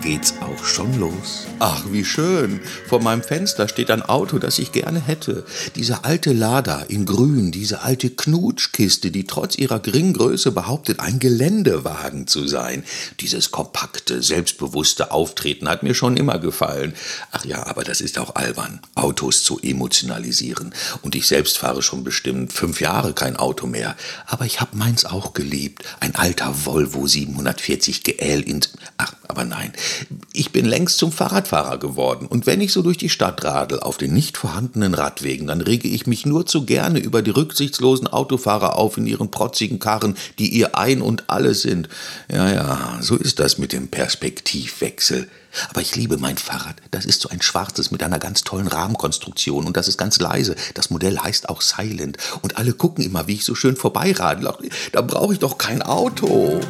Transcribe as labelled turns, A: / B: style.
A: geht's auch schon los.
B: Ach, wie schön. Vor meinem Fenster steht ein Auto, das ich gerne hätte. Diese alte Lada in grün, diese alte Knutschkiste, die trotz ihrer geringen Größe behauptet, ein Geländewagen zu sein. Dieses kompakte, selbstbewusste Auftreten hat mir schon immer gefallen. Ach ja, aber das ist auch albern, Autos zu emotionalisieren. Und ich selbst fahre schon bestimmt fünf Jahre kein Auto mehr. Aber ich habe meins auch geliebt. Ein alter Volvo 740 GL in... Ach, aber nein, ich bin längst zum Fahrradfahrer geworden. Und wenn ich so durch die Stadt radel auf den nicht vorhandenen Radwegen, dann rege ich mich nur zu gerne über die rücksichtslosen Autofahrer auf in ihren protzigen Karren, die ihr Ein und Alles sind. Ja, ja, so ist das mit dem Perspektivwechsel. Aber ich liebe mein Fahrrad. Das ist so ein schwarzes mit einer ganz tollen Rahmenkonstruktion und das ist ganz leise. Das Modell heißt auch Silent. Und alle gucken immer, wie ich so schön vorbeiradle. Da brauche ich doch kein Auto.